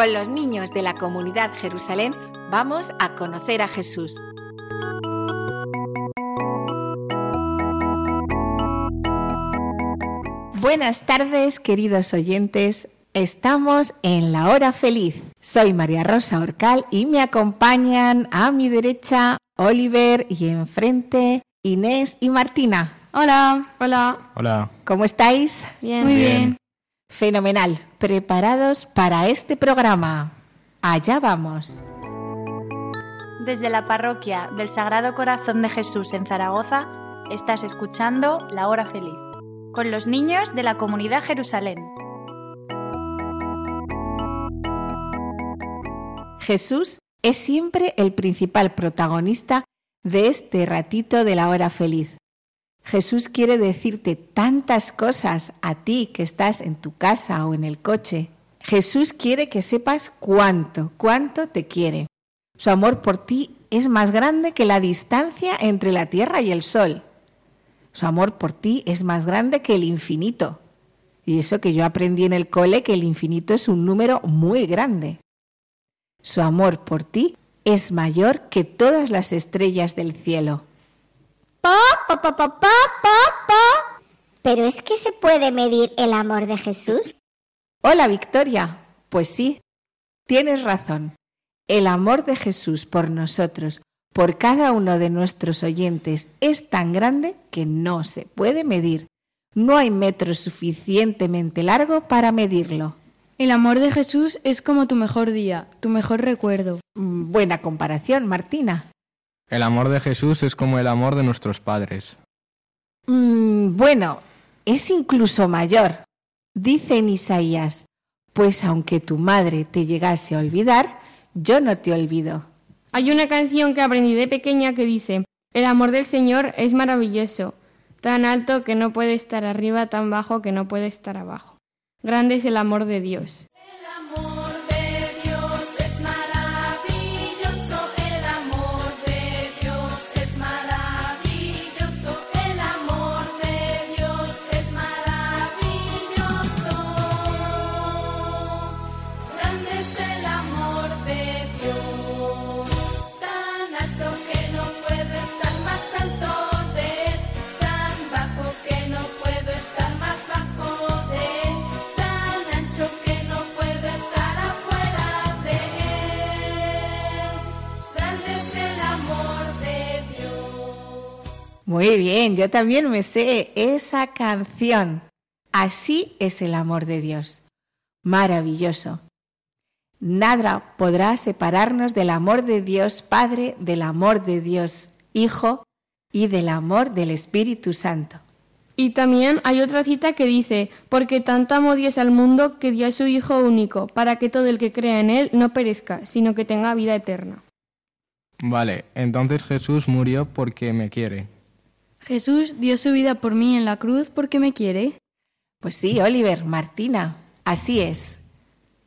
Con los niños de la comunidad Jerusalén, vamos a conocer a Jesús. Buenas tardes, queridos oyentes. Estamos en la hora feliz. Soy María Rosa Orcal y me acompañan a mi derecha Oliver y enfrente Inés y Martina. Hola, hola. Hola. ¿Cómo estáis? Bien. Muy bien. Fenomenal. ¿Preparados para este programa? Allá vamos. Desde la parroquia del Sagrado Corazón de Jesús en Zaragoza, estás escuchando La Hora Feliz, con los niños de la comunidad Jerusalén. Jesús es siempre el principal protagonista de este ratito de la hora feliz. Jesús quiere decirte tantas cosas a ti que estás en tu casa o en el coche. Jesús quiere que sepas cuánto, cuánto te quiere. Su amor por ti es más grande que la distancia entre la tierra y el sol. Su amor por ti es más grande que el infinito. Y eso que yo aprendí en el cole que el infinito es un número muy grande. Su amor por ti es mayor que todas las estrellas del cielo. Pa, pa, pa, pa, pa, pa, pa. Pero es que se puede medir el amor de Jesús. Hola Victoria. Pues sí, tienes razón. El amor de Jesús por nosotros, por cada uno de nuestros oyentes, es tan grande que no se puede medir. No hay metro suficientemente largo para medirlo. El amor de Jesús es como tu mejor día, tu mejor recuerdo. Mm, Buena comparación, Martina. El amor de Jesús es como el amor de nuestros padres. Mm, bueno, es incluso mayor. Dice en Isaías, pues aunque tu madre te llegase a olvidar, yo no te olvido. Hay una canción que aprendí de pequeña que dice, el amor del Señor es maravilloso, tan alto que no puede estar arriba, tan bajo que no puede estar abajo. Grande es el amor de Dios. Muy bien, yo también me sé esa canción. Así es el amor de Dios. Maravilloso. Nada podrá separarnos del amor de Dios Padre, del amor de Dios Hijo y del amor del Espíritu Santo. Y también hay otra cita que dice, porque tanto amó Dios al mundo que dio a su Hijo único, para que todo el que crea en Él no perezca, sino que tenga vida eterna. Vale, entonces Jesús murió porque me quiere. Jesús dio su vida por mí en la cruz porque me quiere. Pues sí, Oliver, Martina, así es.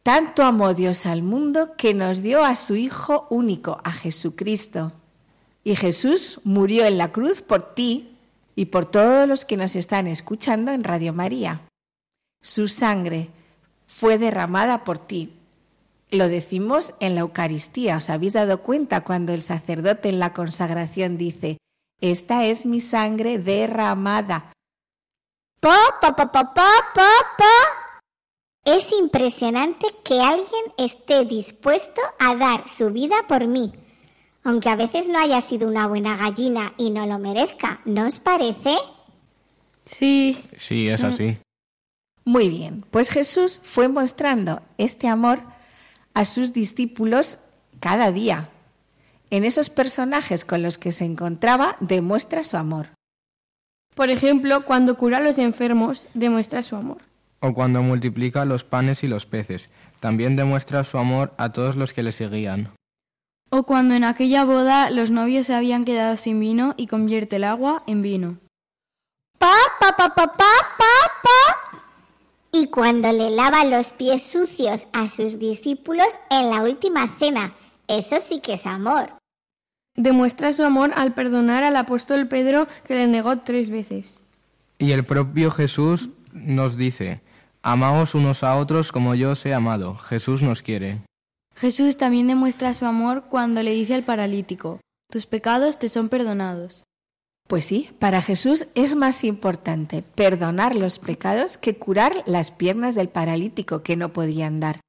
Tanto amó Dios al mundo que nos dio a su Hijo único, a Jesucristo. Y Jesús murió en la cruz por ti y por todos los que nos están escuchando en Radio María. Su sangre fue derramada por ti. Lo decimos en la Eucaristía. ¿Os habéis dado cuenta cuando el sacerdote en la consagración dice, esta es mi sangre derramada? Pa, pa, pa, pa, pa, pa, pa. Es impresionante que alguien esté dispuesto a dar su vida por mí. aunque a veces no haya sido una buena gallina y no lo merezca, ¿no os parece? Sí, Sí, es así. Muy bien, pues Jesús fue mostrando este amor a sus discípulos cada día. En esos personajes con los que se encontraba demuestra su amor. por ejemplo, cuando cura a los enfermos, demuestra su amor. O cuando multiplica los panes y los peces. También demuestra su amor a todos los que le seguían. O cuando en aquella boda los novios se habían quedado sin vino y convierte el agua en vino. Pa, pa, pa, pa, pa, pa, pa. Y cuando le lava los pies sucios a sus discípulos en la última cena, eso sí que es amor. Demuestra su amor al perdonar al apóstol Pedro que le negó tres veces. Y el propio Jesús nos dice, amaos unos a otros como yo os he amado. Jesús nos quiere. Jesús también demuestra su amor cuando le dice al paralítico, tus pecados te son perdonados. Pues sí, para Jesús es más importante perdonar los pecados que curar las piernas del paralítico que no podía andar.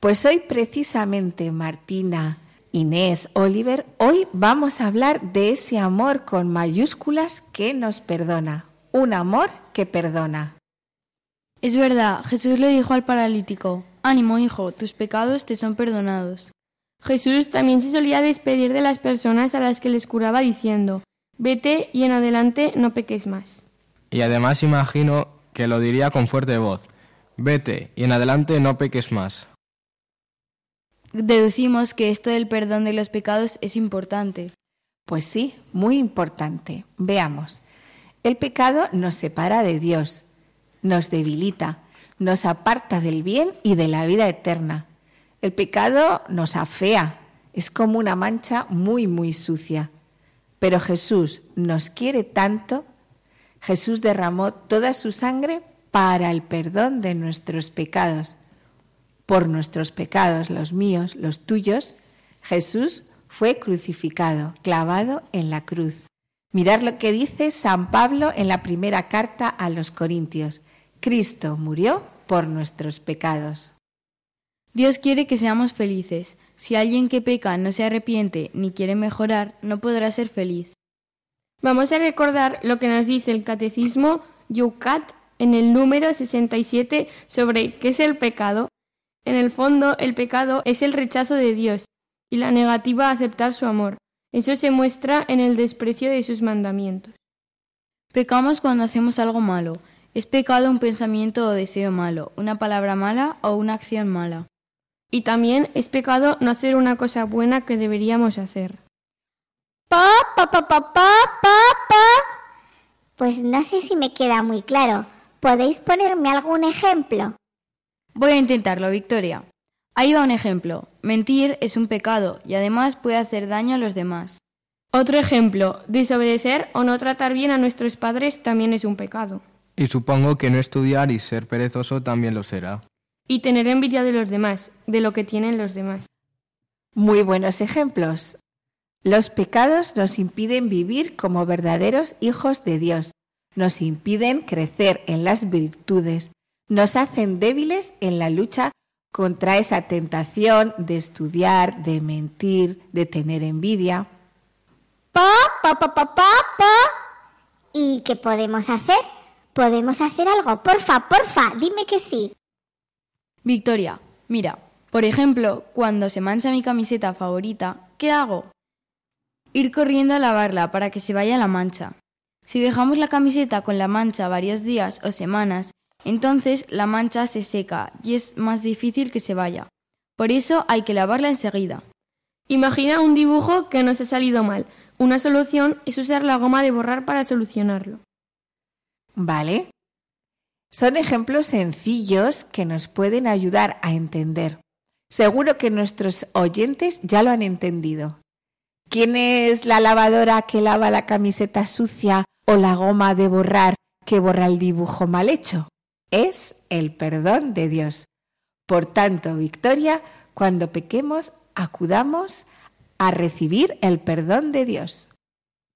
Pues hoy precisamente Martina, Inés, Oliver, hoy vamos a hablar de ese amor con mayúsculas que nos perdona, un amor que perdona. Es verdad, Jesús le dijo al paralítico, ánimo hijo, tus pecados te son perdonados. Jesús también se solía despedir de las personas a las que les curaba diciendo, vete y en adelante no peques más. Y además imagino que lo diría con fuerte voz. Vete y en adelante no peques más. Deducimos que esto del perdón de los pecados es importante. Pues sí, muy importante. Veamos. El pecado nos separa de Dios, nos debilita, nos aparta del bien y de la vida eterna. El pecado nos afea, es como una mancha muy, muy sucia. Pero Jesús nos quiere tanto, Jesús derramó toda su sangre para el perdón de nuestros pecados. Por nuestros pecados, los míos, los tuyos, Jesús fue crucificado, clavado en la cruz. Mirad lo que dice San Pablo en la primera carta a los Corintios. Cristo murió por nuestros pecados. Dios quiere que seamos felices. Si alguien que peca no se arrepiente ni quiere mejorar, no podrá ser feliz. Vamos a recordar lo que nos dice el Catecismo Yucat en el número 67 sobre qué es el pecado. En el fondo, el pecado es el rechazo de Dios y la negativa a aceptar su amor. Eso se muestra en el desprecio de sus mandamientos. Pecamos cuando hacemos algo malo. Es pecado un pensamiento o deseo malo, una palabra mala o una acción mala. Y también es pecado no hacer una cosa buena que deberíamos hacer. Pa, pa, pa, pa, pa, pa, pa. Pues no sé si me queda muy claro. ¿Podéis ponerme algún ejemplo? Voy a intentarlo, Victoria. Ahí va un ejemplo. Mentir es un pecado y además puede hacer daño a los demás. Otro ejemplo, desobedecer o no tratar bien a nuestros padres también es un pecado. Y supongo que no estudiar y ser perezoso también lo será. Y tener envidia de los demás, de lo que tienen los demás. Muy buenos ejemplos. Los pecados nos impiden vivir como verdaderos hijos de Dios, nos impiden crecer en las virtudes, nos hacen débiles en la lucha contra esa tentación de estudiar, de mentir, de tener envidia. Pa, pa, pa, pa, pa, pa. ¿Y qué podemos hacer? ¿Podemos hacer algo? Porfa, porfa, dime que sí. Victoria, mira, por ejemplo, cuando se mancha mi camiseta favorita, ¿qué hago? Ir corriendo a lavarla para que se vaya la mancha. Si dejamos la camiseta con la mancha varios días o semanas, entonces la mancha se seca y es más difícil que se vaya. Por eso hay que lavarla enseguida. Imagina un dibujo que nos ha salido mal. Una solución es usar la goma de borrar para solucionarlo. ¿Vale? Son ejemplos sencillos que nos pueden ayudar a entender. Seguro que nuestros oyentes ya lo han entendido. ¿Quién es la lavadora que lava la camiseta sucia o la goma de borrar que borra el dibujo mal hecho? Es el perdón de Dios. Por tanto, Victoria, cuando pequemos, acudamos a recibir el perdón de Dios.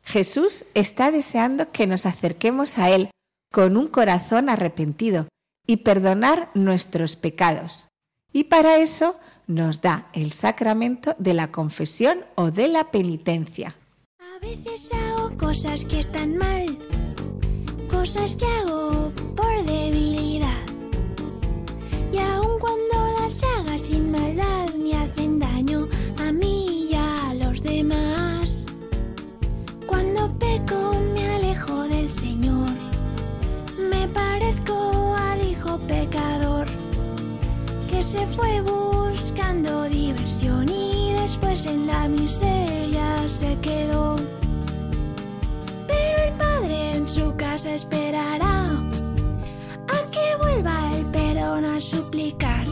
Jesús está deseando que nos acerquemos a Él con un corazón arrepentido y perdonar nuestros pecados. Y para eso nos da el sacramento de la confesión o de la penitencia. A veces hago cosas que están mal, cosas que hago por debilidad. Maldad, me hacen daño a mí y a los demás. Cuando peco, me alejo del Señor, me parezco al hijo pecador que se fue buscando diversión y después en la miseria se quedó. Pero el padre en su casa esperará a que vuelva el perdón a suplicar.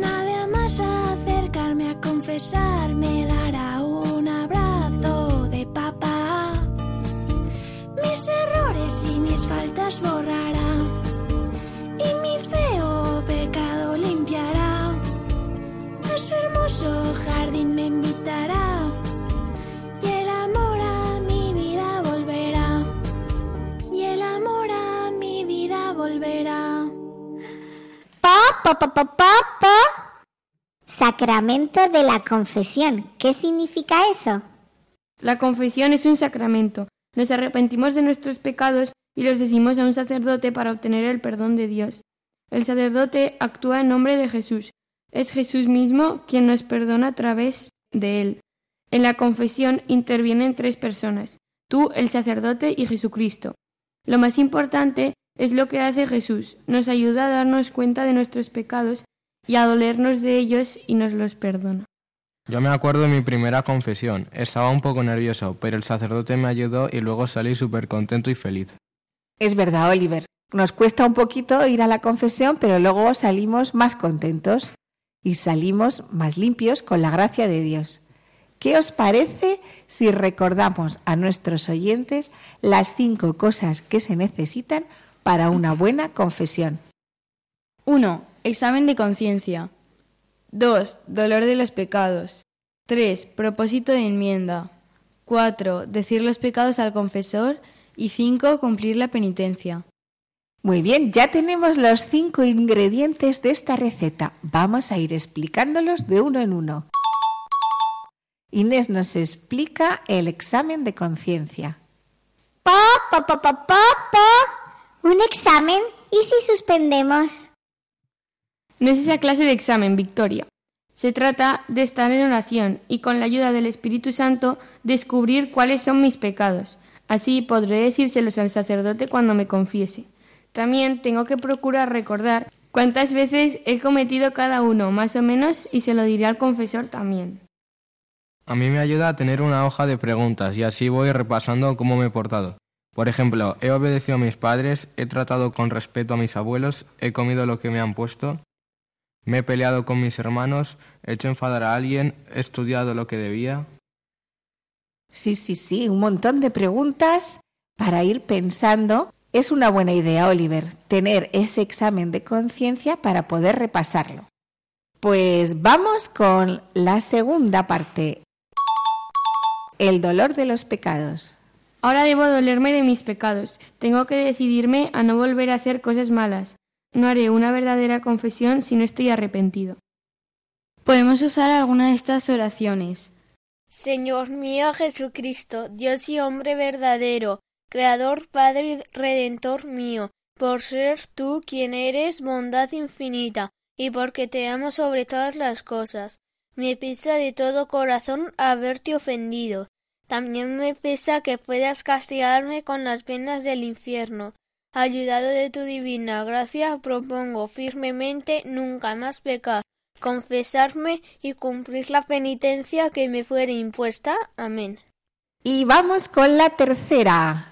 Nada más acercarme a confesar me dará un abrazo de papá. Mis errores y mis faltas borrará y mi feo pecado limpiará. A su hermoso jardín me invitará pa, pa, pa, pa, pa. Sacramento de la confesión. ¿Qué significa eso? La confesión es un sacramento. Nos arrepentimos de nuestros pecados y los decimos a un sacerdote para obtener el perdón de Dios. El sacerdote actúa en nombre de Jesús. Es Jesús mismo quien nos perdona a través de él. En la confesión intervienen tres personas, tú, el sacerdote y Jesucristo. Lo más importante es lo que hace Jesús. Nos ayuda a darnos cuenta de nuestros pecados y a dolernos de ellos y nos los perdona. Yo me acuerdo de mi primera confesión. Estaba un poco nervioso, pero el sacerdote me ayudó y luego salí súper contento y feliz. Es verdad, Oliver. Nos cuesta un poquito ir a la confesión, pero luego salimos más contentos y salimos más limpios con la gracia de Dios. ¿Qué os parece si recordamos a nuestros oyentes las cinco cosas que se necesitan para una buena confesión? 1. Examen de conciencia. 2. Dolor de los pecados. 3. Propósito de enmienda. 4. Decir los pecados al confesor. Y 5. Cumplir la penitencia. Muy bien, ya tenemos los cinco ingredientes de esta receta. Vamos a ir explicándolos de uno en uno. Inés nos explica el examen de conciencia. Pa, pa, pa, pa, pa, pa. Un examen. ¿Y si suspendemos? No es esa clase de examen, Victoria. Se trata de estar en oración y con la ayuda del Espíritu Santo descubrir cuáles son mis pecados. Así podré decírselos al sacerdote cuando me confiese. También tengo que procurar recordar cuántas veces he cometido cada uno, más o menos, y se lo diré al confesor también. A mí me ayuda a tener una hoja de preguntas y así voy repasando cómo me he portado. Por ejemplo, he obedecido a mis padres, he tratado con respeto a mis abuelos, he comido lo que me han puesto, me he peleado con mis hermanos, he hecho enfadar a alguien, he estudiado lo que debía. Sí, sí, sí, un montón de preguntas para ir pensando. Es una buena idea, Oliver, tener ese examen de conciencia para poder repasarlo. Pues vamos con la segunda parte. El dolor de los pecados. Ahora debo dolerme de mis pecados. Tengo que decidirme a no volver a hacer cosas malas. No haré una verdadera confesión si no estoy arrepentido. Podemos usar alguna de estas oraciones. Señor mío Jesucristo, Dios y hombre verdadero, Creador, Padre y Redentor mío, por ser tú quien eres bondad infinita, y porque te amo sobre todas las cosas. Me pesa de todo corazón haberte ofendido. También me pesa que puedas castigarme con las penas del infierno. Ayudado de tu divina gracia, propongo firmemente nunca más pecar, confesarme y cumplir la penitencia que me fuere impuesta. Amén. Y vamos con la tercera.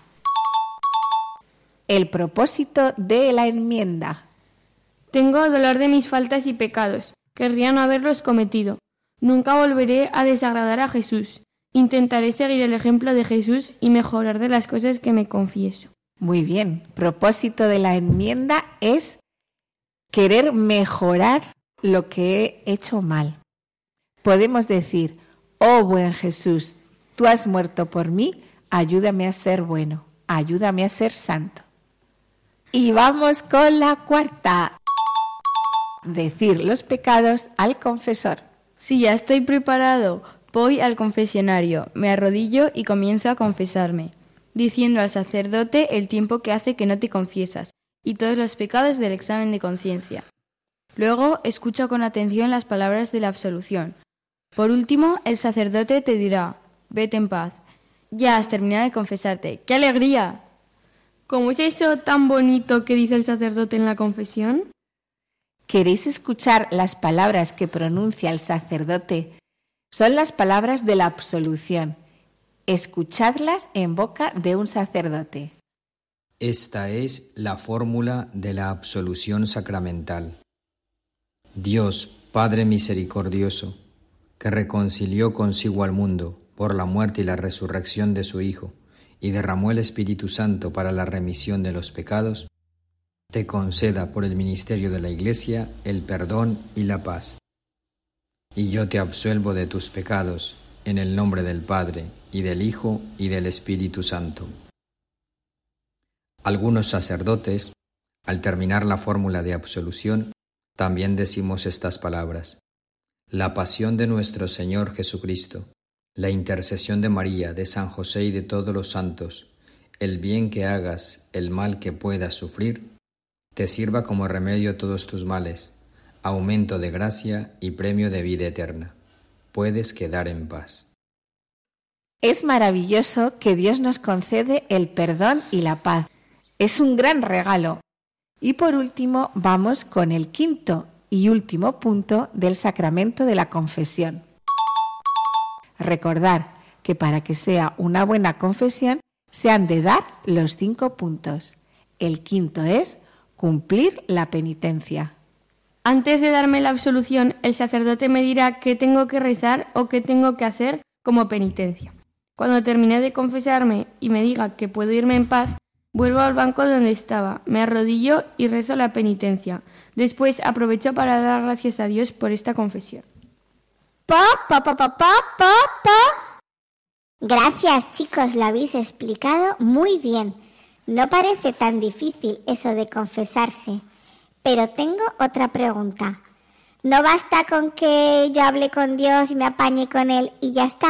El propósito de la enmienda. Tengo dolor de mis faltas y pecados. Querría no haberlos cometido. Nunca volveré a desagradar a Jesús. Intentaré seguir el ejemplo de Jesús y mejorar de las cosas que me confieso. Muy bien. Propósito de la enmienda es querer mejorar lo que he hecho mal. Podemos decir, oh buen Jesús, tú has muerto por mí, ayúdame a ser bueno, ayúdame a ser santo. Y vamos con la cuarta. decir los pecados al confesor. Si ya estoy preparado, voy al confesionario, me arrodillo y comienzo a confesarme, diciendo al sacerdote el tiempo que hace que no te confiesas y todos los pecados del examen de conciencia. Luego escucha con atención las palabras de la absolución. Por último, el sacerdote te dirá, vete en paz. Ya has terminado de confesarte. ¡Qué alegría! ¿Cómo es eso tan bonito que dice el sacerdote en la confesión? ¿Queréis escuchar las palabras que pronuncia el sacerdote? Son las palabras de la absolución. Escuchadlas en boca de un sacerdote. Esta es la fórmula de la absolución sacramental. Dios, Padre misericordioso, que reconcilió consigo al mundo por la muerte y la resurrección de su Hijo, y derramó el Espíritu Santo para la remisión de los pecados, te conceda por el ministerio de la Iglesia el perdón y la paz. Y yo te absuelvo de tus pecados, en el nombre del Padre, y del Hijo, y del Espíritu Santo. Algunos sacerdotes, al terminar la fórmula de absolución, también decimos estas palabras. La pasión de nuestro Señor Jesucristo, la intercesión de María, de San José y de todos los santos, el bien que hagas, el mal que puedas sufrir, te sirva como remedio a todos tus males, aumento de gracia y premio de vida eterna. Puedes quedar en paz. Es maravilloso que Dios nos concede el perdón y la paz. Es un gran regalo. Y por último, vamos con el quinto y último punto del sacramento de la confesión. Recordar que para que sea una buena confesión se han de dar los cinco puntos. El quinto es cumplir la penitencia. Antes de darme la absolución, el sacerdote me dirá qué tengo que rezar o qué tengo que hacer como penitencia. Cuando termine de confesarme y me diga que puedo irme en paz, vuelvo al banco donde estaba, me arrodillo y rezo la penitencia. Después aprovecho para dar gracias a Dios por esta confesión. Pa, pa, pa, pa, pa, pa. Gracias chicos, lo habéis explicado muy bien. No parece tan difícil eso de confesarse. Pero tengo otra pregunta. ¿No basta con que yo hable con Dios y me apañe con Él y ya está?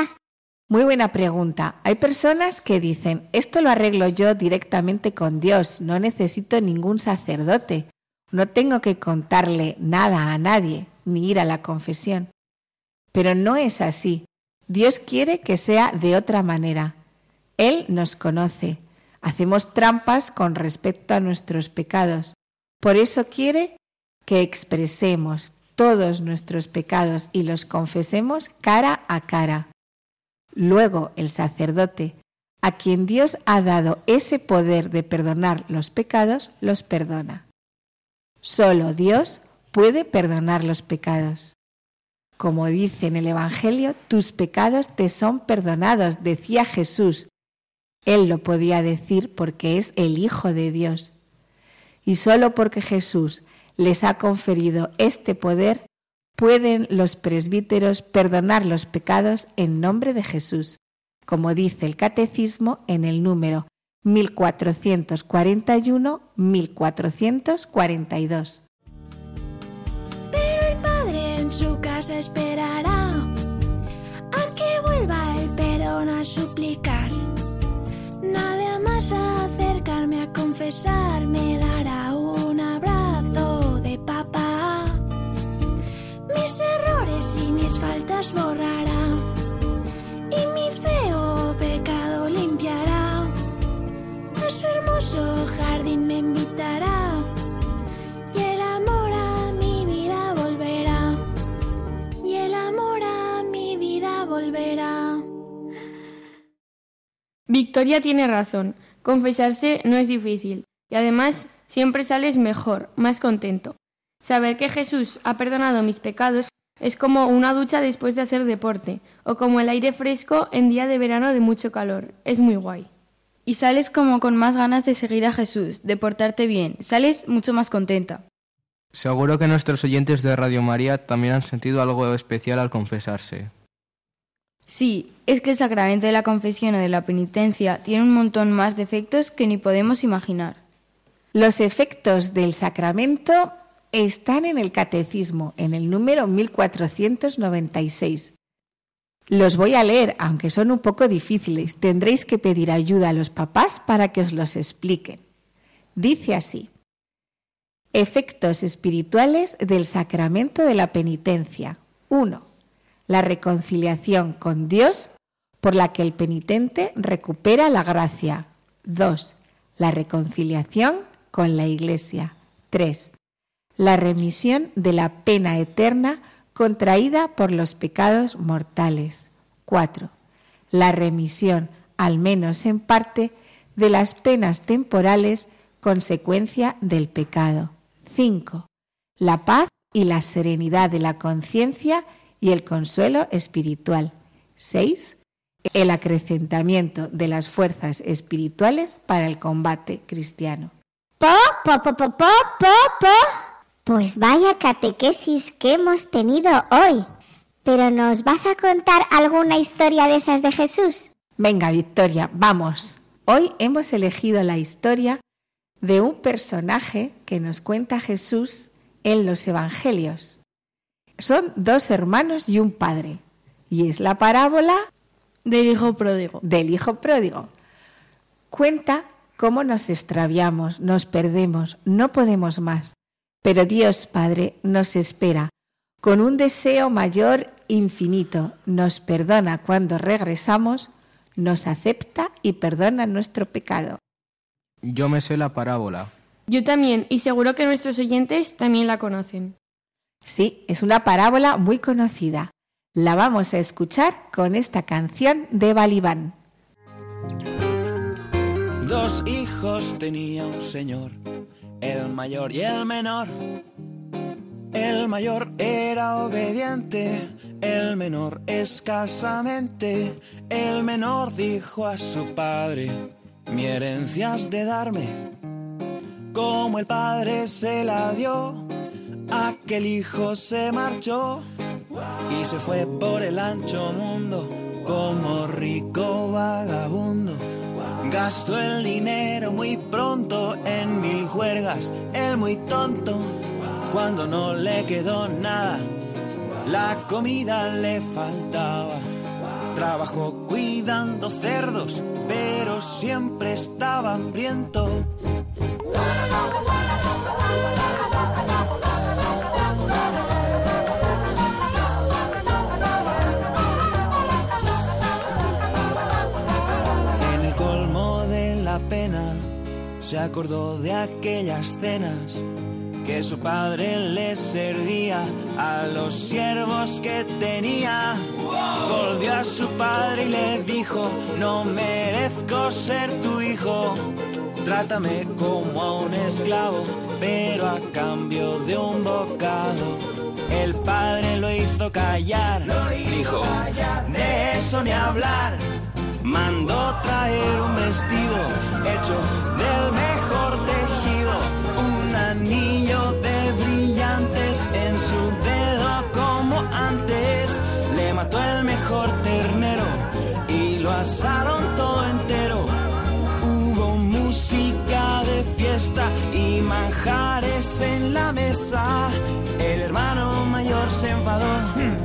Muy buena pregunta. Hay personas que dicen, esto lo arreglo yo directamente con Dios, no necesito ningún sacerdote, no tengo que contarle nada a nadie, ni ir a la confesión. Pero no es así. Dios quiere que sea de otra manera. Él nos conoce. Hacemos trampas con respecto a nuestros pecados. Por eso quiere que expresemos todos nuestros pecados y los confesemos cara a cara. Luego el sacerdote, a quien Dios ha dado ese poder de perdonar los pecados, los perdona. Solo Dios puede perdonar los pecados. Como dice en el Evangelio, tus pecados te son perdonados, decía Jesús. Él lo podía decir porque es el Hijo de Dios. Y solo porque Jesús les ha conferido este poder, pueden los presbíteros perdonar los pecados en nombre de Jesús, como dice el Catecismo en el número 1441-1442. Pero el padre en su casa esperará a que vuelva el perdón a suplicar. Me dará un abrazo de papá. Mis errores y mis faltas borrará y mi feo pecado limpiará. A su hermoso jardín me invitará y el amor a mi vida volverá. Y el amor mi vida volverá. Victoria tiene razón. Confesarse no es difícil y además siempre sales mejor, más contento. Saber que Jesús ha perdonado mis pecados es como una ducha después de hacer deporte o como el aire fresco en día de verano de mucho calor. Es muy guay. Y sales como con más ganas de seguir a Jesús, de portarte bien. Sales mucho más contenta. Seguro que nuestros oyentes de Radio María también han sentido algo especial al confesarse. Sí, es que el sacramento de la confesión o de la penitencia tiene un montón más de efectos que ni podemos imaginar. Los efectos del sacramento están en el Catecismo, en el número 1496. Los voy a leer, aunque son un poco difíciles. Tendréis que pedir ayuda a los papás para que os los expliquen. Dice así. Efectos espirituales del sacramento de la penitencia. 1. La reconciliación con Dios por la que el penitente recupera la gracia. 2. La reconciliación con la Iglesia. 3. La remisión de la pena eterna contraída por los pecados mortales. 4. La remisión, al menos en parte, de las penas temporales consecuencia del pecado. 5. La paz y la serenidad de la conciencia y el consuelo espiritual. 6. El acrecentamiento de las fuerzas espirituales para el combate cristiano. Pa, pa, pa, pa, pa, pa. Pues vaya catequesis que hemos tenido hoy. Pero ¿nos vas a contar alguna historia de esas de Jesús? Venga, Victoria, vamos. Hoy hemos elegido la historia de un personaje que nos cuenta Jesús en los Evangelios. Son dos hermanos y un padre. Y es la parábola Del hijo pródigo. del hijo pródigo. Cuenta cómo nos extraviamos, nos perdemos, no podemos más. Pero Dios Padre nos espera con un deseo mayor infinito. Nos perdona cuando regresamos, nos acepta y perdona nuestro pecado. Yo me sé la parábola. Yo también, y seguro que nuestros oyentes también la conocen. Sí, es una parábola muy conocida. La vamos a escuchar con esta canción de Balibán. Dos hijos tenía un señor, el mayor y el menor. El mayor era obediente, el menor escasamente. El menor dijo a su padre, mi herencia has de darme. Como el padre se la dio, aquel hijo se marchó y se fue por el ancho mundo como rico vagabundo. Gastó el dinero muy pronto en mil juergas, el muy tonto, cuando no le quedó nada, la comida le faltaba. Trabajó cuidando cerdos, pero siempre estaba hambriento. Se acordó de aquellas cenas que su padre le servía a los siervos que tenía. Volvió a su padre y le dijo, no merezco ser tu hijo. Trátame como a un esclavo, pero a cambio de un bocado. El padre lo hizo callar, dijo, de eso ni hablar. Mandó traer un vestido hecho del mejor tejido, un anillo de brillantes en su dedo como antes. Le mató el mejor ternero y lo asaron todo entero. Hubo música de fiesta y manjares en la mesa. El hermano mayor se enfadó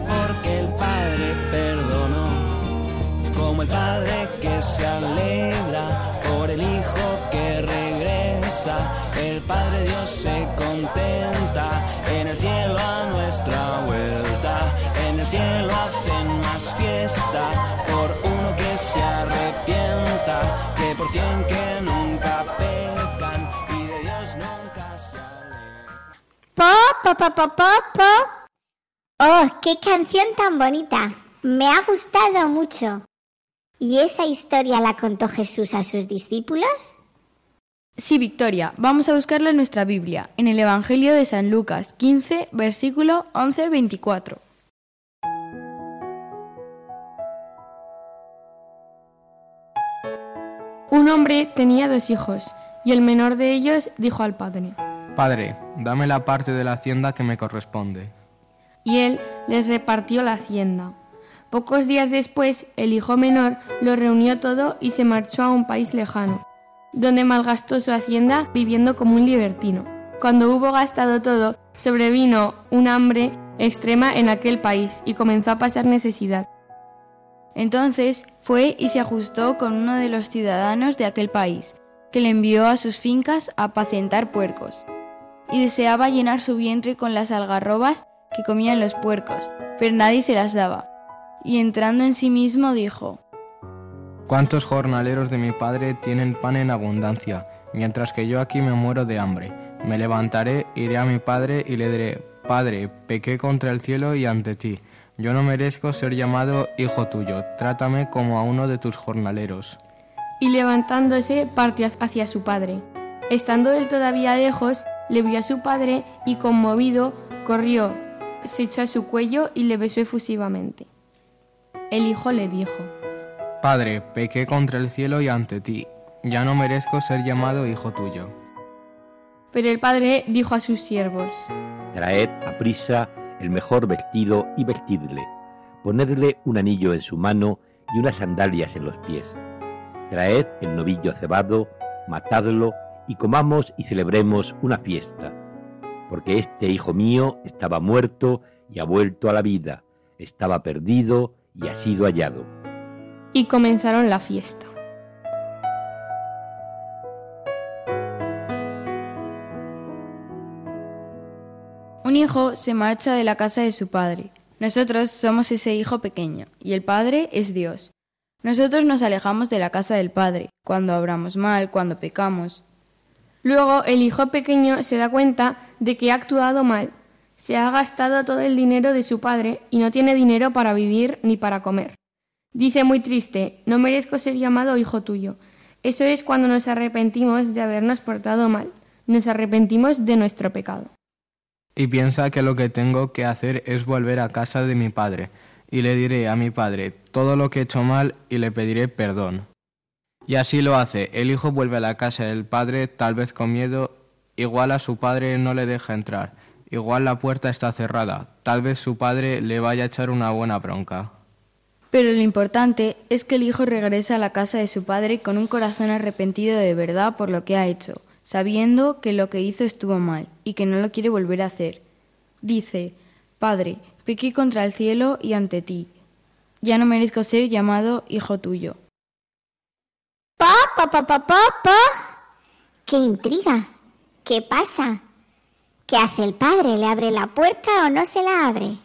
porque el padre perdonó como el padre que se alegra por el hijo que regresa. El Padre Dios se contenta en el cielo a nuestra vuelta. En el cielo hacen más fiesta por uno que se arrepienta que por cien que nunca pecan y de Dios nunca se alejan. Pa, pa, pa, pa. Oh, qué canción tan bonita. Me ha gustado mucho. ¿Y esa historia la contó Jesús a sus discípulos? Sí, Victoria, vamos a buscarla en nuestra Biblia, en el Evangelio de San Lucas 15, versículo 11-24. Un hombre tenía dos hijos, y el menor de ellos dijo al padre, Padre, dame la parte de la hacienda que me corresponde. y él les repartió la hacienda. Pocos días después, el hijo menor lo reunió todo y se marchó a un país lejano, donde malgastó su hacienda viviendo como un libertino. Cuando hubo gastado todo, sobrevino un hambre extrema en aquel país y comenzó a pasar necesidad. Entonces fue y se ajustó con uno de los ciudadanos de aquel país, que le envió a sus fincas a apacentar puercos. Y deseaba llenar su vientre con las algarrobas que comían los puercos, pero nadie se las daba. Y entrando en sí mismo dijo, ¿Cuántos jornaleros de mi padre tienen pan en abundancia, mientras que yo aquí me muero de hambre? Me levantaré, iré a mi padre y le diré, Padre, pequé contra el cielo y ante ti. Yo no merezco ser llamado hijo tuyo, trátame como a uno de tus jornaleros. Y levantándose partió hacia su padre. Estando él todavía lejos, le vio a su padre y conmovido corrió, se echó a su cuello y le besó efusivamente. El hijo le dijo, Padre, pequé contra el cielo y ante ti. Ya no merezco ser llamado hijo tuyo. Pero el padre dijo a sus siervos, Traed a prisa el mejor vestido y vestidle. Ponedle un anillo en su mano y unas sandalias en los pies. Traed el novillo cebado, matadlo y comamos y celebremos una fiesta. Porque este hijo mío estaba muerto y ha vuelto a la vida, estaba perdido y ha sido hallado. Y comenzaron la fiesta. Un hijo se marcha de la casa de su padre. Nosotros somos ese hijo pequeño, y el Padre es Dios. Nosotros nos alejamos de la casa del Padre, cuando obramos mal, cuando pecamos. Luego el hijo pequeño se da cuenta de que ha actuado mal. Se ha gastado todo el dinero de su padre y no tiene dinero para vivir ni para comer. Dice muy triste, no merezco ser llamado hijo tuyo. Eso es cuando nos arrepentimos de habernos portado mal. Nos arrepentimos de nuestro pecado. Y piensa que lo que tengo que hacer es volver a casa de mi padre, y le diré a mi padre todo lo que he hecho mal y le pediré perdón. Y así lo hace. El hijo vuelve a la casa del padre, tal vez con miedo, igual a su padre no le deja entrar, igual la puerta está cerrada, tal vez su padre le vaya a echar una buena bronca. Pero lo importante es que el hijo regresa a la casa de su padre con un corazón arrepentido de verdad por lo que ha hecho, sabiendo que lo que hizo estuvo mal y que no lo quiere volver a hacer. Dice, Padre, pequé contra el cielo y ante ti. Ya no merezco ser llamado hijo tuyo. Pa, pa, pa, pa, pa, pa. ¡Qué intriga! ¿Qué pasa? ¿Qué hace el padre? ¿Le abre la puerta o no se la abre?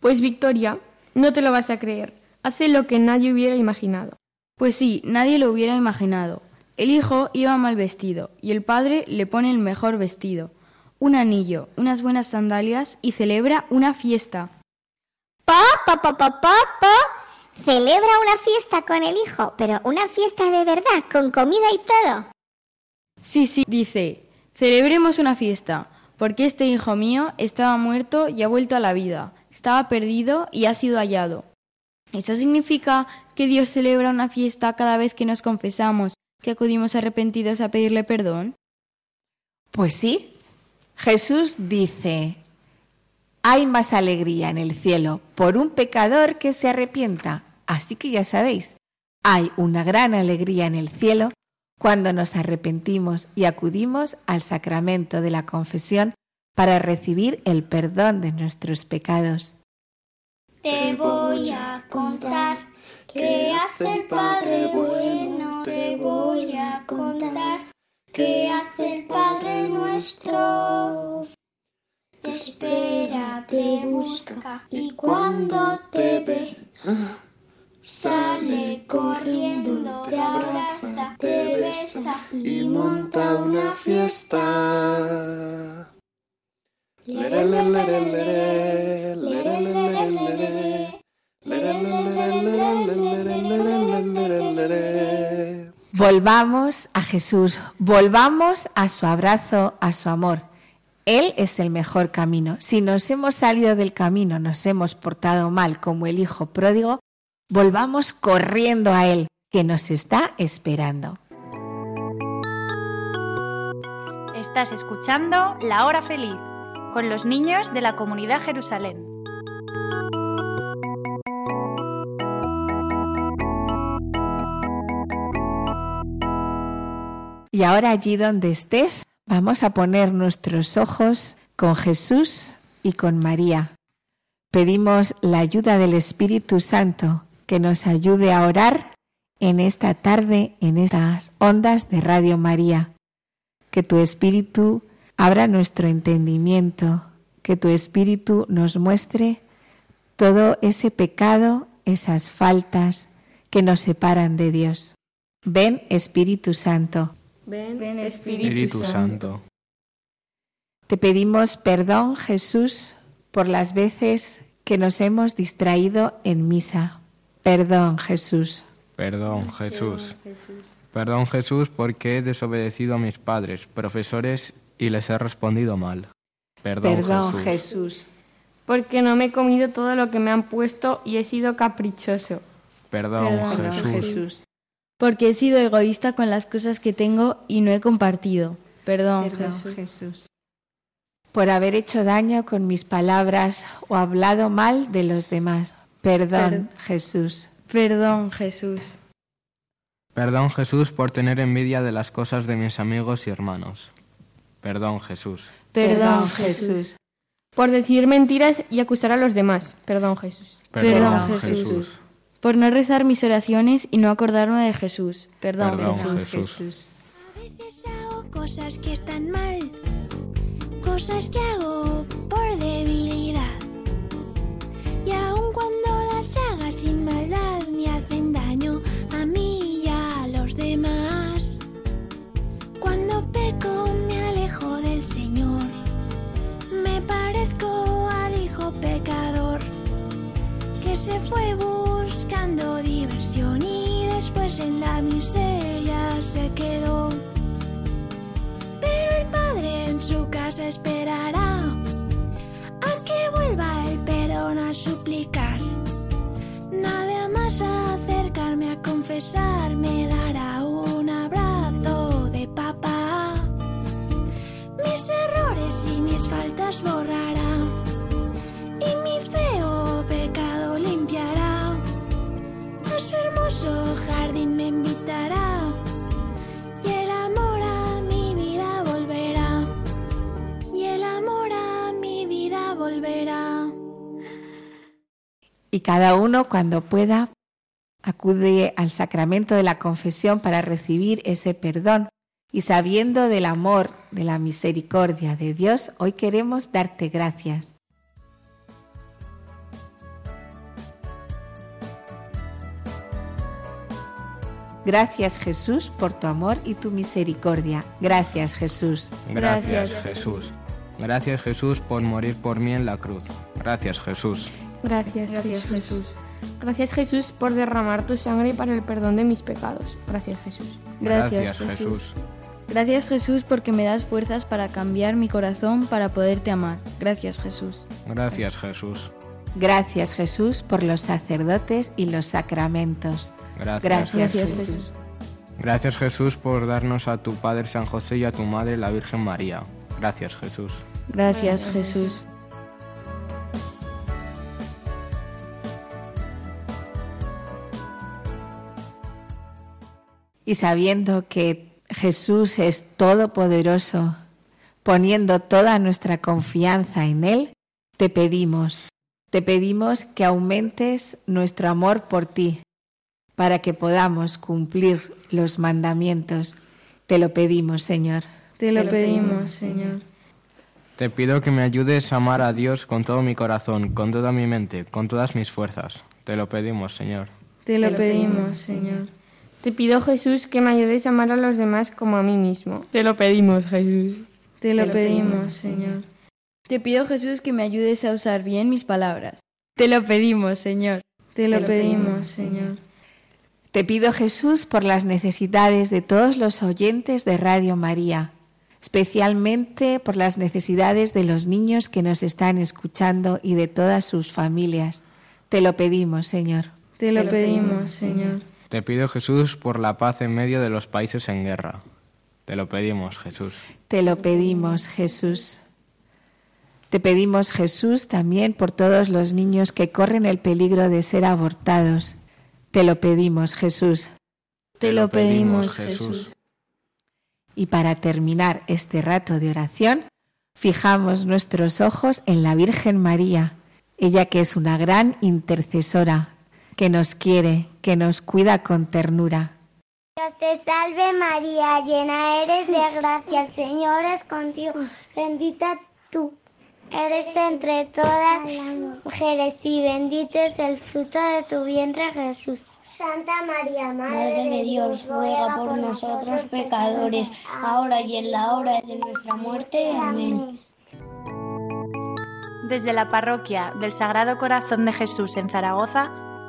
Pues Victoria, no te lo vas a creer. Hace lo que nadie hubiera imaginado. Pues sí, nadie lo hubiera imaginado. El hijo iba mal vestido y el padre le pone el mejor vestido, un anillo, unas buenas sandalias y celebra una fiesta. Pa, pa, pa, pa, pa, pa. Celebra una fiesta con el hijo, pero una fiesta de verdad, con comida y todo. Sí, sí, dice, celebremos una fiesta, porque este hijo mío estaba muerto y ha vuelto a la vida, estaba perdido y ha sido hallado. ¿Eso significa que Dios celebra una fiesta cada vez que nos confesamos, que acudimos arrepentidos a pedirle perdón? Pues sí. Jesús dice, hay más alegría en el cielo por un pecador que se arrepienta. Así que ya sabéis, hay una gran alegría en el cielo cuando nos arrepentimos y acudimos al sacramento de la confesión para recibir el perdón de nuestros pecados. Te voy a contar qué hace el Padre bueno, te voy a contar qué hace el Padre nuestro. Te espera, te busca y cuando te ve, sale corriendo, te abraza, te besa y monta una fiesta. Volvamos a Jesús, volvamos a su abrazo, a su amor. Él es el mejor camino. Si nos hemos salido del camino, nos hemos portado mal como el hijo pródigo, volvamos corriendo a Él, que nos está esperando. Estás escuchando La Hora Feliz con los niños de la comunidad Jerusalén. Y ahora allí donde estés, vamos a poner nuestros ojos con Jesús y con María. Pedimos la ayuda del Espíritu Santo que nos ayude a orar en esta tarde, en estas ondas de Radio María. Que tu Espíritu abra nuestro entendimiento, que tu Espíritu nos muestre todo ese pecado, esas faltas que nos separan de Dios. Ven Espíritu Santo. Ven, Espíritu Espíritu, Santo. Te pedimos perdón, Jesús, por las veces que nos hemos distraído en misa. Perdón, Jesús. Perdón, Jesús. Perdón, Jesús, porque he desobedecido a mis padres, profesores, y les he respondido mal. Perdón, Perdón, Jesús. Jesús. Porque no me he comido todo lo que me han puesto y he sido caprichoso. Perdón, Perdón, Jesús. Jesús. Porque he sido egoísta con las cosas que tengo y no he compartido. Perdón, Perdón, Jesús. Jesús. Por haber hecho daño con mis palabras o hablado mal de los demás. Perdón, Jesús. Perdón, Jesús. Perdón, Jesús, por tener envidia de las cosas de mis amigos y hermanos. Perdón, Jesús. Perdón, Jesús. Por decir mentiras y acusar a los demás. Perdón, Jesús. Perdón, Perdón, Jesús. Jesús. Por no rezar mis oraciones y no acordarme de Jesús. Perdón, Perdón, Jesús. Jesús. A veces hago cosas que están mal, cosas que hago por debilidad. Y cuando las haga sin maldad, me hacen daño a mí y a los demás. Cuando peco, me alejo del Señor, me parezco al hijo pecador que se fue buscando diversión y después en la miseria se quedó. Pero el padre en su casa esperará a que vuelva el perdón a suplicar. Nada más acercarme a confesar me dará un abrazo de papá. Mis errores y mis faltas borrará cada uno, cuando pueda, acude al sacramento de la confesión para recibir ese perdón. Y sabiendo del amor, de la misericordia de Dios, hoy queremos darte gracias. Gracias Jesús por tu amor y tu misericordia. Gracias Jesús. Gracias, Gracias, Jesús. Gracias, Jesús, por morir por mí en la cruz. Gracias, Jesús. Gracias, Gracias, Jesús. Jesús. Gracias, Jesús, por derramar tu sangre para el perdón de mis pecados. Gracias, Jesús. Gracias, Jesús. Gracias, Jesús, porque me das fuerzas para cambiar mi corazón para poderte amar. Gracias, Jesús. Gracias, Jesús. Gracias Jesús por los sacerdotes y los sacramentos. Gracias, Gracias, Gracias, Jesús. Jesús. Gracias, Jesús, por darnos a tu Padre San José y a tu Madre la Virgen María. Gracias, Jesús. Gracias, Jesús. Y sabiendo que Jesús es todopoderoso, poniendo toda nuestra confianza en Él, te pedimos, te pedimos que aumentes nuestro amor por ti, para que podamos cumplir los mandamientos. Te lo pedimos, Señor. Te lo pedimos, Señor. Te pido que me ayudes a amar a Dios con todo mi corazón, con toda mi mente, con todas mis fuerzas. Te lo pedimos, Señor. Te lo pedimos, Señor. Te pido, Jesús, que me ayudes a amar a los demás como a mí mismo. Te lo pedimos, Jesús. Te lo pedimos, Señor. Te pido, Jesús, que me ayudes a usar bien mis palabras. Te lo pedimos, Señor. Te lo pedimos, Señor. Te pido, Jesús, por las necesidades de todos los oyentes de Radio María, especialmente por las necesidades de los niños que nos están escuchando y de todas sus familias. Te lo pedimos, Señor. Te lo pedimos, Señor. Te pido, Jesús, por la paz en medio de los países en guerra. Te lo pedimos, Jesús. Te lo pedimos, Jesús. Te pedimos, Jesús, también por todos los niños que corren el peligro de ser abortados. Te lo pedimos, Jesús. Te lo pedimos, Jesús. Y para terminar este rato de oración, fijamos nuestros ojos en la Virgen María, ella que es una gran intercesora, que nos quiere, que nos cuida con ternura. Dios te salve María, llena eres de gracia, el Señor es contigo, bendita tú eres entre todas las mujeres y bendito es el fruto de tu vientre Jesús. Santa María, Madre de Dios, ruega por nosotros pecadores, ahora y en la hora de nuestra muerte. Amén. Desde la parroquia del Sagrado Corazón de Jesús en Zaragoza,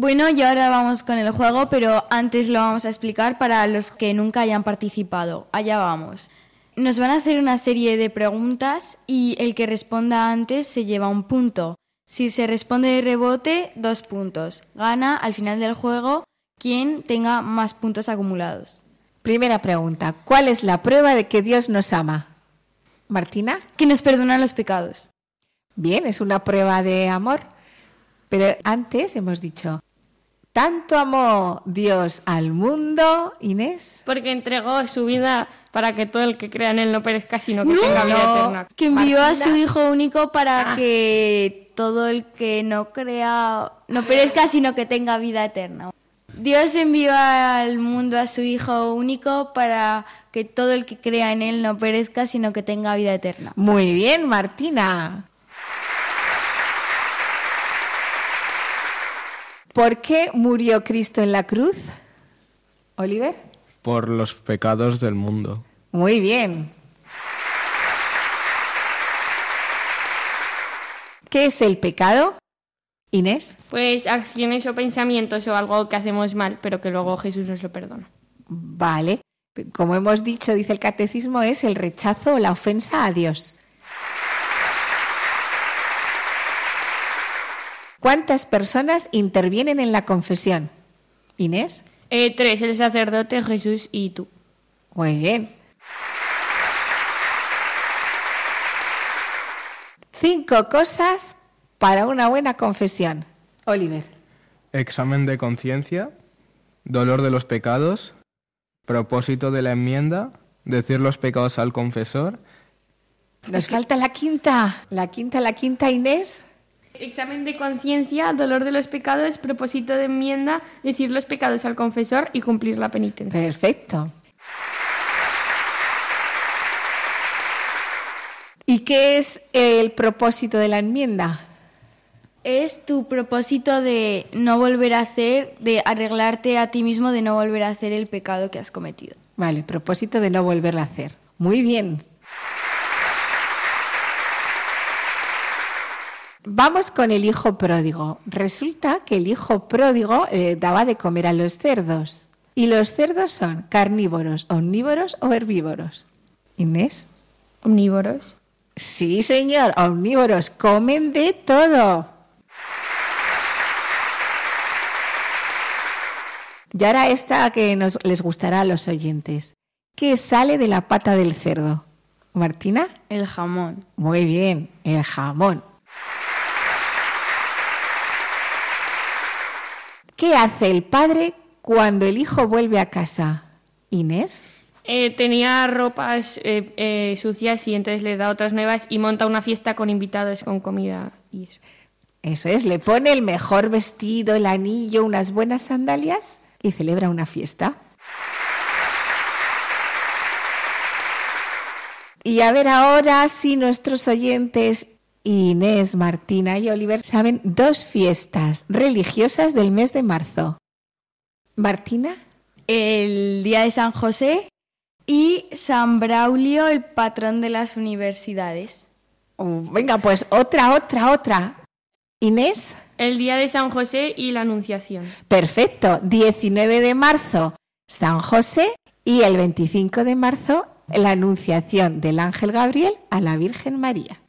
Bueno, y ahora vamos con el juego, pero antes lo vamos a explicar para los que nunca hayan participado. Allá vamos. Nos van a hacer una serie de preguntas y el que responda antes se lleva un punto. Si se responde de rebote, dos puntos. Gana al final del juego quien tenga más puntos acumulados. Primera pregunta, ¿cuál es la prueba de que Dios nos ama? Martina. Que nos perdona los pecados. Bien, es una prueba de amor. Pero antes hemos dicho, tanto amó Dios al mundo, Inés. Porque entregó su vida para que todo el que crea en él no perezca, sino que tenga vida eterna. Que envió a su. Hijo único para Ah. que todo el que no crea, no perezca, sino que tenga vida eterna. Dios envió al mundo a su Hijo único para que todo el que crea en él no perezca, sino que tenga vida eterna. Muy bien, Martina. ¿Por qué murió Cristo en la cruz? Oliver. Por los pecados del mundo. Muy bien. ¿Qué es el pecado? Inés. Pues acciones o pensamientos o algo que hacemos mal, pero que luego Jesús nos lo perdona. Vale. Como hemos dicho, dice el catecismo, es el rechazo o la ofensa a Dios. ¿Cuántas personas intervienen en la confesión? Inés. Eh, tres, el sacerdote, Jesús y tú. Muy bien. Cinco cosas para una buena confesión. Oliver. Examen de conciencia, dolor de los pecados, propósito de la enmienda, decir los pecados al confesor, Nos falta la quinta. La quinta, la quinta, Inés. Examen de conciencia, dolor de los pecados, propósito de enmienda, decir los pecados al confesor y cumplir la penitencia. Perfecto. ¿Y qué es el propósito de la enmienda? Es tu propósito de no volver a hacer, de arreglarte a ti mismo, de no volver a hacer el pecado que has cometido. Vale, propósito de no volverla a hacer. Muy bien. Vamos con el hijo pródigo. Resulta que el hijo pródigo eh, daba de comer a los cerdos. ¿Y los cerdos son carnívoros, omnívoros o herbívoros? Inés. Omnívoros. Sí, señor, omnívoros. Comen de todo. Y ahora esta que nos, les gustará a los oyentes. ¿Qué sale de la pata del cerdo? Martina. El jamón. Muy bien, el jamón. ¿Qué hace el padre cuando el hijo vuelve a casa? Inés. Eh, tenía ropas eh, eh, sucias y entonces les da otras nuevas y monta una fiesta con invitados, con comida y eso. Eso es, le pone el mejor vestido, el anillo, unas buenas sandalias y celebra una fiesta. Y a ver ahora si nuestros oyentes Inés, Martina y Oliver saben dos fiestas religiosas del mes de marzo. Martina. El día de San José y San Braulio, el patrón de las universidades. Oh, venga, pues otra, otra, otra. Inés. El día de San José y la Anunciación. Perfecto. 19 de marzo, San José y el 25 de marzo, la Anunciación del Ángel Gabriel a la Virgen María.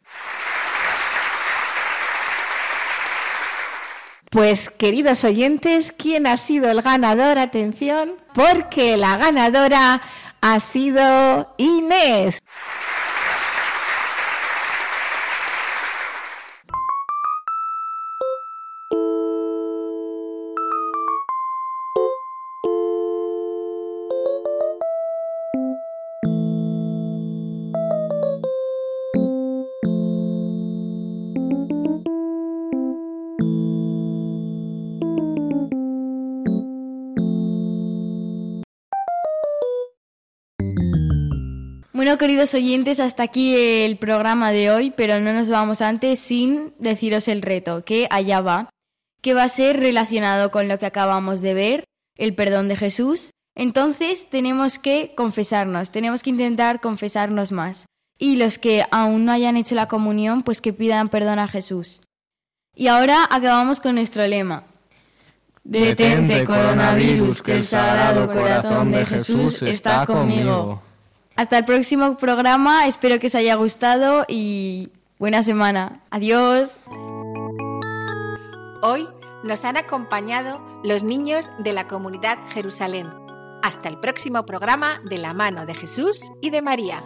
Pues queridos oyentes, ¿quién ha sido el ganador? Atención, porque la ganadora ha sido Inés. Bueno, queridos oyentes, hasta aquí el programa de hoy, pero no nos vamos antes sin deciros el reto, que allá va, que va a ser relacionado con lo que acabamos de ver, el perdón de Jesús. Entonces tenemos que confesarnos, tenemos que intentar confesarnos más. Y los que aún no hayan hecho la comunión, pues que pidan perdón a Jesús. Y ahora acabamos con nuestro lema. Detente, coronavirus, que el sagrado corazón de Jesús está conmigo. Hasta el próximo programa, espero que os haya gustado y buena semana. Adiós. Hoy nos han acompañado los niños de la comunidad Jerusalén. Hasta el próximo programa de la mano de Jesús y de María.